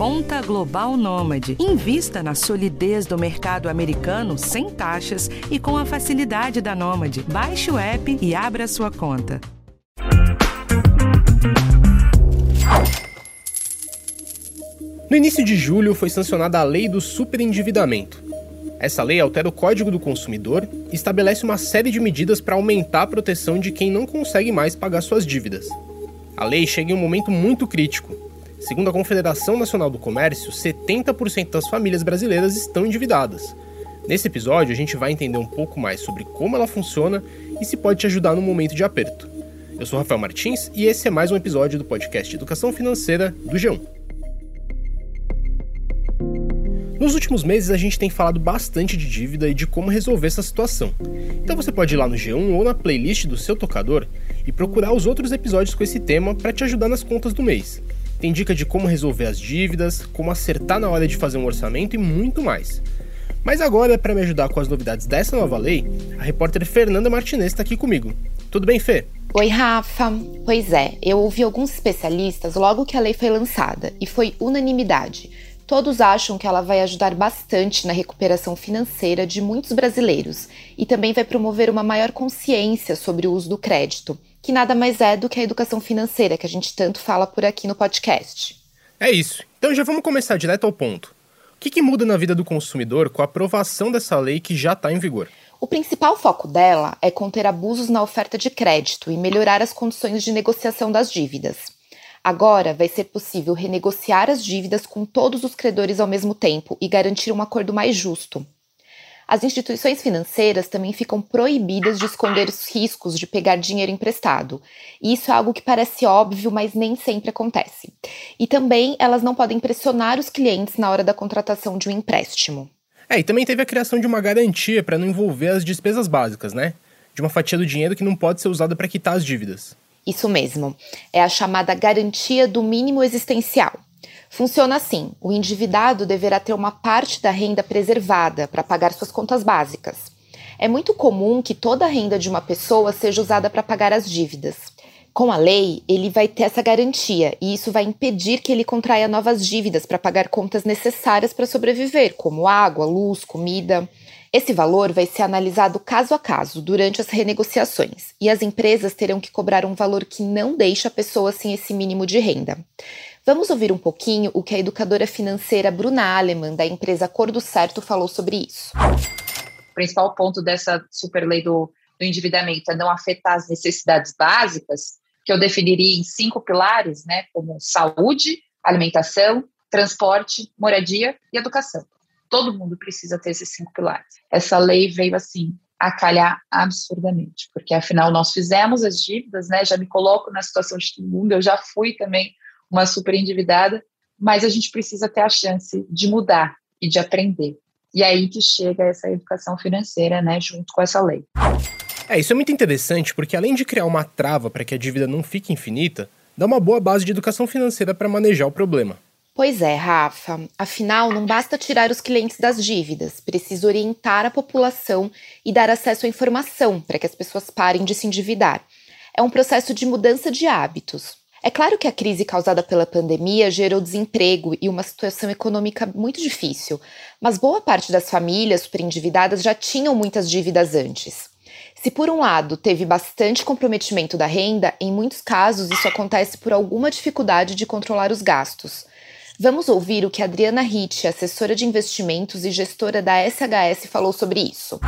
Conta Global Nômade. Invista na solidez do mercado americano sem taxas e com a facilidade da Nômade. Baixe o app e abra sua conta. No início de julho foi sancionada a Lei do Superendividamento. Essa lei altera o Código do Consumidor e estabelece uma série de medidas para aumentar a proteção de quem não consegue mais pagar suas dívidas. A lei chega em um momento muito crítico. Segundo a Confederação Nacional do Comércio, 70% das famílias brasileiras estão endividadas. Nesse episódio, a gente vai entender um pouco mais sobre como ela funciona e se pode te ajudar no momento de aperto. Eu sou Rafael Martins e esse é mais um episódio do podcast Educação Financeira do G1. Nos últimos meses a gente tem falado bastante de dívida e de como resolver essa situação. Então você pode ir lá no G1 ou na playlist do seu tocador e procurar os outros episódios com esse tema para te ajudar nas contas do mês. Tem dica de como resolver as dívidas, como acertar na hora de fazer um orçamento e muito mais. Mas agora, para me ajudar com as novidades dessa nova lei, a repórter Fernanda Martinez está aqui comigo. Tudo bem, Fê? Oi, Rafa. Pois é, eu ouvi alguns especialistas logo que a lei foi lançada e foi unanimidade Todos acham que ela vai ajudar bastante na recuperação financeira de muitos brasileiros e também vai promover uma maior consciência sobre o uso do crédito, que nada mais é do que a educação financeira que a gente tanto fala por aqui no podcast. É isso. Então já vamos começar direto ao ponto. O que, que muda na vida do consumidor com a aprovação dessa lei que já está em vigor? O principal foco dela é conter abusos na oferta de crédito e melhorar as condições de negociação das dívidas. Agora vai ser possível renegociar as dívidas com todos os credores ao mesmo tempo e garantir um acordo mais justo. As instituições financeiras também ficam proibidas de esconder os riscos de pegar dinheiro emprestado. Isso é algo que parece óbvio, mas nem sempre acontece. E também elas não podem pressionar os clientes na hora da contratação de um empréstimo. É, e também teve a criação de uma garantia para não envolver as despesas básicas, né? De uma fatia do dinheiro que não pode ser usada para quitar as dívidas. Isso mesmo. É a chamada garantia do mínimo existencial. Funciona assim: o endividado deverá ter uma parte da renda preservada para pagar suas contas básicas. É muito comum que toda a renda de uma pessoa seja usada para pagar as dívidas. Com a lei, ele vai ter essa garantia e isso vai impedir que ele contraia novas dívidas para pagar contas necessárias para sobreviver, como água, luz, comida. Esse valor vai ser analisado caso a caso durante as renegociações e as empresas terão que cobrar um valor que não deixa a pessoa sem esse mínimo de renda. Vamos ouvir um pouquinho o que a educadora financeira Bruna Aleman, da empresa Cor do Certo, falou sobre isso. O principal ponto dessa super lei do, do endividamento é não afetar as necessidades básicas, que eu definiria em cinco pilares, né, como saúde, alimentação, transporte, moradia e educação. Todo mundo precisa ter esses cinco pilares. Essa lei veio assim a calhar absurdamente, porque afinal nós fizemos as dívidas, né? Já me coloco na situação de todo mundo, eu já fui também uma super endividada, mas a gente precisa ter a chance de mudar e de aprender. E aí que chega essa educação financeira, né, junto com essa lei. É, isso é muito interessante porque além de criar uma trava para que a dívida não fique infinita, dá uma boa base de educação financeira para manejar o problema. Pois é, Rafa. Afinal, não basta tirar os clientes das dívidas, precisa orientar a população e dar acesso à informação para que as pessoas parem de se endividar. É um processo de mudança de hábitos. É claro que a crise causada pela pandemia gerou desemprego e uma situação econômica muito difícil, mas boa parte das famílias superendividadas já tinham muitas dívidas antes. Se por um lado teve bastante comprometimento da renda, em muitos casos isso acontece por alguma dificuldade de controlar os gastos. Vamos ouvir o que Adriana Ritt, assessora de investimentos e gestora da SHS, falou sobre isso.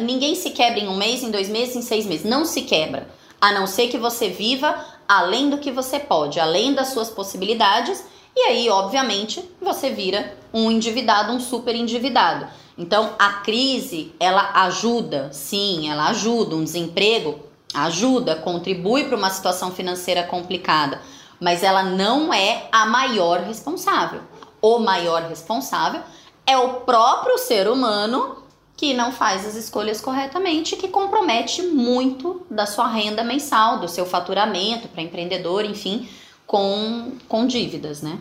Ninguém se quebra em um mês, em dois meses, em seis meses. Não se quebra. A não ser que você viva além do que você pode, além das suas possibilidades. E aí, obviamente, você vira um endividado, um super endividado. Então, a crise, ela ajuda, sim, ela ajuda. Um desemprego ajuda, contribui para uma situação financeira complicada mas ela não é a maior responsável. O maior responsável é o próprio ser humano que não faz as escolhas corretamente, que compromete muito da sua renda mensal, do seu faturamento para empreendedor, enfim, com, com dívidas, né?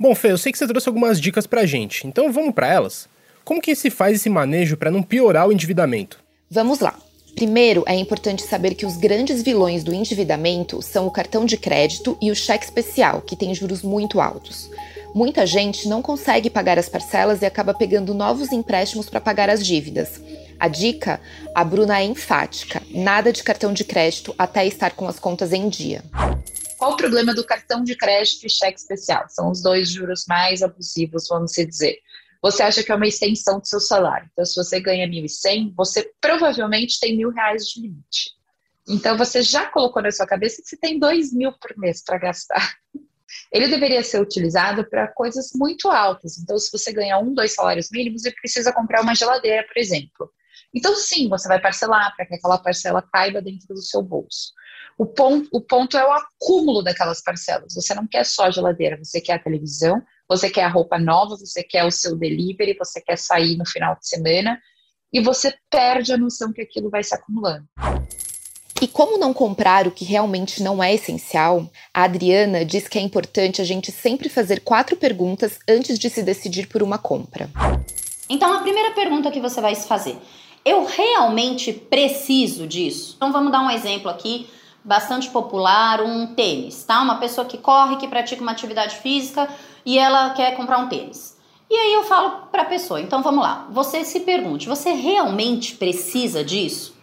Bom, Fê, eu sei que você trouxe algumas dicas pra gente, então vamos para elas. Como que se faz esse manejo para não piorar o endividamento? Vamos lá. Primeiro, é importante saber que os grandes vilões do endividamento são o cartão de crédito e o cheque especial, que tem juros muito altos. Muita gente não consegue pagar as parcelas e acaba pegando novos empréstimos para pagar as dívidas. A dica? A Bruna é enfática: nada de cartão de crédito até estar com as contas em dia. Qual o problema do cartão de crédito e cheque especial? São os dois juros mais abusivos, vamos dizer você acha que é uma extensão do seu salário. Então, se você ganha 1.100, você provavelmente tem mil reais de limite. Então, você já colocou na sua cabeça que você tem dois mil por mês para gastar. Ele deveria ser utilizado para coisas muito altas. Então, se você ganha um, dois salários mínimos e precisa comprar uma geladeira, por exemplo. Então, sim, você vai parcelar para que aquela parcela caiba dentro do seu bolso. O ponto, o ponto é o acúmulo daquelas parcelas. Você não quer só a geladeira, você quer a televisão, você quer a roupa nova, você quer o seu delivery, você quer sair no final de semana e você perde a noção que aquilo vai se acumulando. E como não comprar o que realmente não é essencial, a Adriana diz que é importante a gente sempre fazer quatro perguntas antes de se decidir por uma compra. Então, a primeira pergunta que você vai se fazer: eu realmente preciso disso? Então, vamos dar um exemplo aqui bastante popular, um tênis, tá? Uma pessoa que corre, que pratica uma atividade física, e ela quer comprar um tênis. E aí eu falo para a pessoa, então vamos lá, você se pergunte, você realmente precisa disso?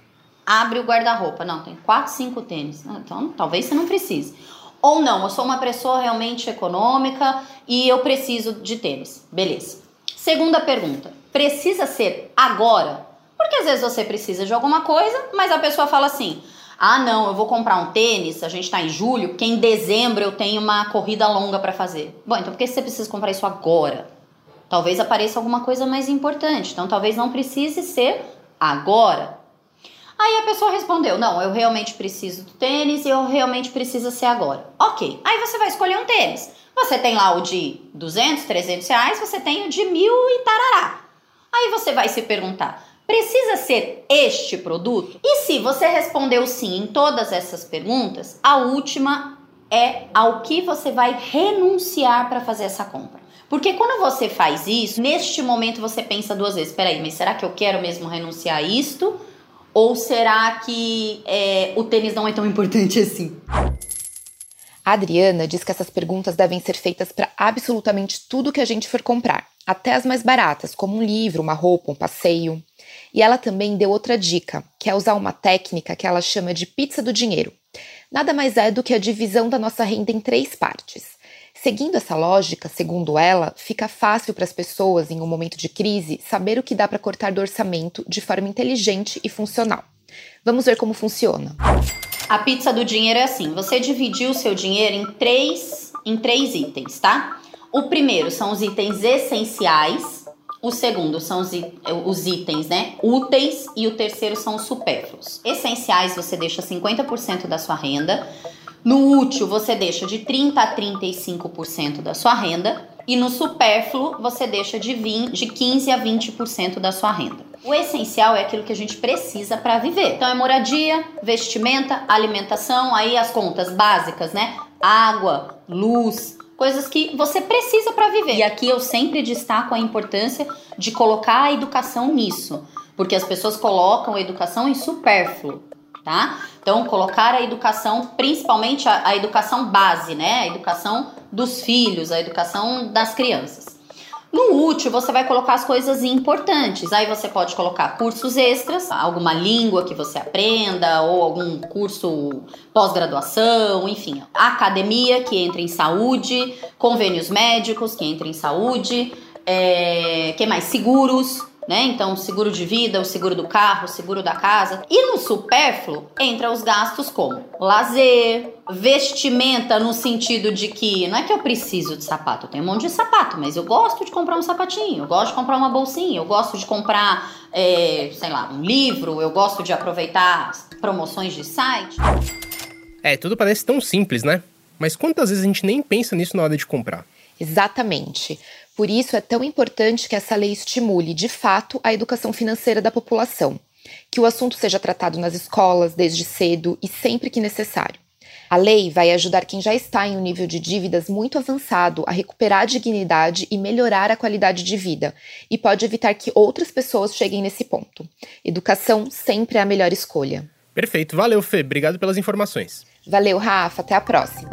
Abre o guarda-roupa, não, tem quatro, cinco tênis, então talvez você não precise. Ou não, eu sou uma pessoa realmente econômica e eu preciso de tênis, beleza. Segunda pergunta, precisa ser agora? Porque às vezes você precisa de alguma coisa, mas a pessoa fala assim, ah, não, eu vou comprar um tênis, a gente está em julho, porque em dezembro eu tenho uma corrida longa para fazer. Bom, então por que você precisa comprar isso agora? Talvez apareça alguma coisa mais importante, então talvez não precise ser agora. Aí a pessoa respondeu: Não, eu realmente preciso do tênis e eu realmente preciso ser agora. Ok, aí você vai escolher um tênis. Você tem lá o de 200, 300 reais, você tem o de mil e tarará. Aí você vai se perguntar: Precisa ser este produto? E se você respondeu sim em todas essas perguntas, a última é ao que você vai renunciar para fazer essa compra. Porque quando você faz isso, neste momento você pensa duas vezes: peraí, mas será que eu quero mesmo renunciar a isto? Ou será que é, o tênis não é tão importante assim? A Adriana diz que essas perguntas devem ser feitas para absolutamente tudo que a gente for comprar, até as mais baratas, como um livro, uma roupa, um passeio. E ela também deu outra dica, que é usar uma técnica que ela chama de pizza do dinheiro. Nada mais é do que a divisão da nossa renda em três partes. Seguindo essa lógica, segundo ela, fica fácil para as pessoas, em um momento de crise, saber o que dá para cortar do orçamento de forma inteligente e funcional. Vamos ver como funciona. A pizza do dinheiro é assim: você dividiu o seu dinheiro em três, em três itens, tá? O primeiro são os itens essenciais, o segundo são os, os itens, né? Úteis e o terceiro são os supérfluos. Essenciais você deixa 50% da sua renda. No útil você deixa de 30 a 35% da sua renda e no supérfluo você deixa de, 20, de 15 a 20% da sua renda. O essencial é aquilo que a gente precisa para viver. Então é moradia, vestimenta, alimentação, aí as contas básicas, né? Água, luz, coisas que você precisa para viver. E aqui eu sempre destaco a importância de colocar a educação nisso, porque as pessoas colocam a educação em supérfluo, tá? Então, colocar a educação, principalmente a, a educação base, né? A educação dos filhos, a educação das crianças. No útil, você vai colocar as coisas importantes. Aí você pode colocar cursos extras, alguma língua que você aprenda, ou algum curso pós-graduação, enfim. Academia, que entra em saúde, convênios médicos, que entra em saúde, é, que mais? Seguros, né? Então, seguro de vida, o seguro do carro, o seguro da casa. E no supérfluo entra os gastos como lazer, vestimenta no sentido de que não é que eu preciso de sapato, eu tenho um monte de sapato, mas eu gosto de comprar um sapatinho, eu gosto de comprar uma bolsinha, eu gosto de comprar, é, sei lá, um livro, eu gosto de aproveitar promoções de site. É, tudo parece tão simples, né? Mas quantas vezes a gente nem pensa nisso na hora de comprar? Exatamente. Por isso é tão importante que essa lei estimule, de fato, a educação financeira da população, que o assunto seja tratado nas escolas desde cedo e sempre que necessário. A lei vai ajudar quem já está em um nível de dívidas muito avançado a recuperar a dignidade e melhorar a qualidade de vida, e pode evitar que outras pessoas cheguem nesse ponto. Educação sempre é a melhor escolha. Perfeito, valeu, Fê. Obrigado pelas informações. Valeu, Rafa. Até a próxima.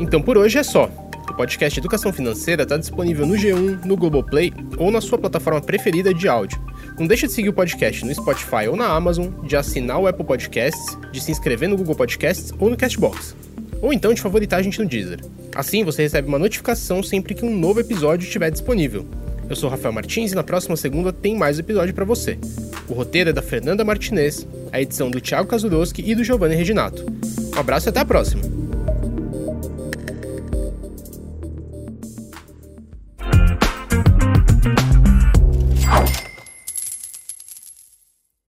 Então por hoje é só. O podcast Educação Financeira está disponível no G1, no Globoplay ou na sua plataforma preferida de áudio. Não deixe de seguir o podcast no Spotify ou na Amazon, de assinar o Apple Podcasts, de se inscrever no Google Podcasts ou no Castbox. Ou então de favoritar a gente no Deezer. Assim você recebe uma notificação sempre que um novo episódio estiver disponível. Eu sou Rafael Martins e na próxima segunda tem mais episódio para você. O roteiro é da Fernanda Martinez, a edição do Thiago Kazuroski e do Giovanni Reginato. Um abraço e até a próxima!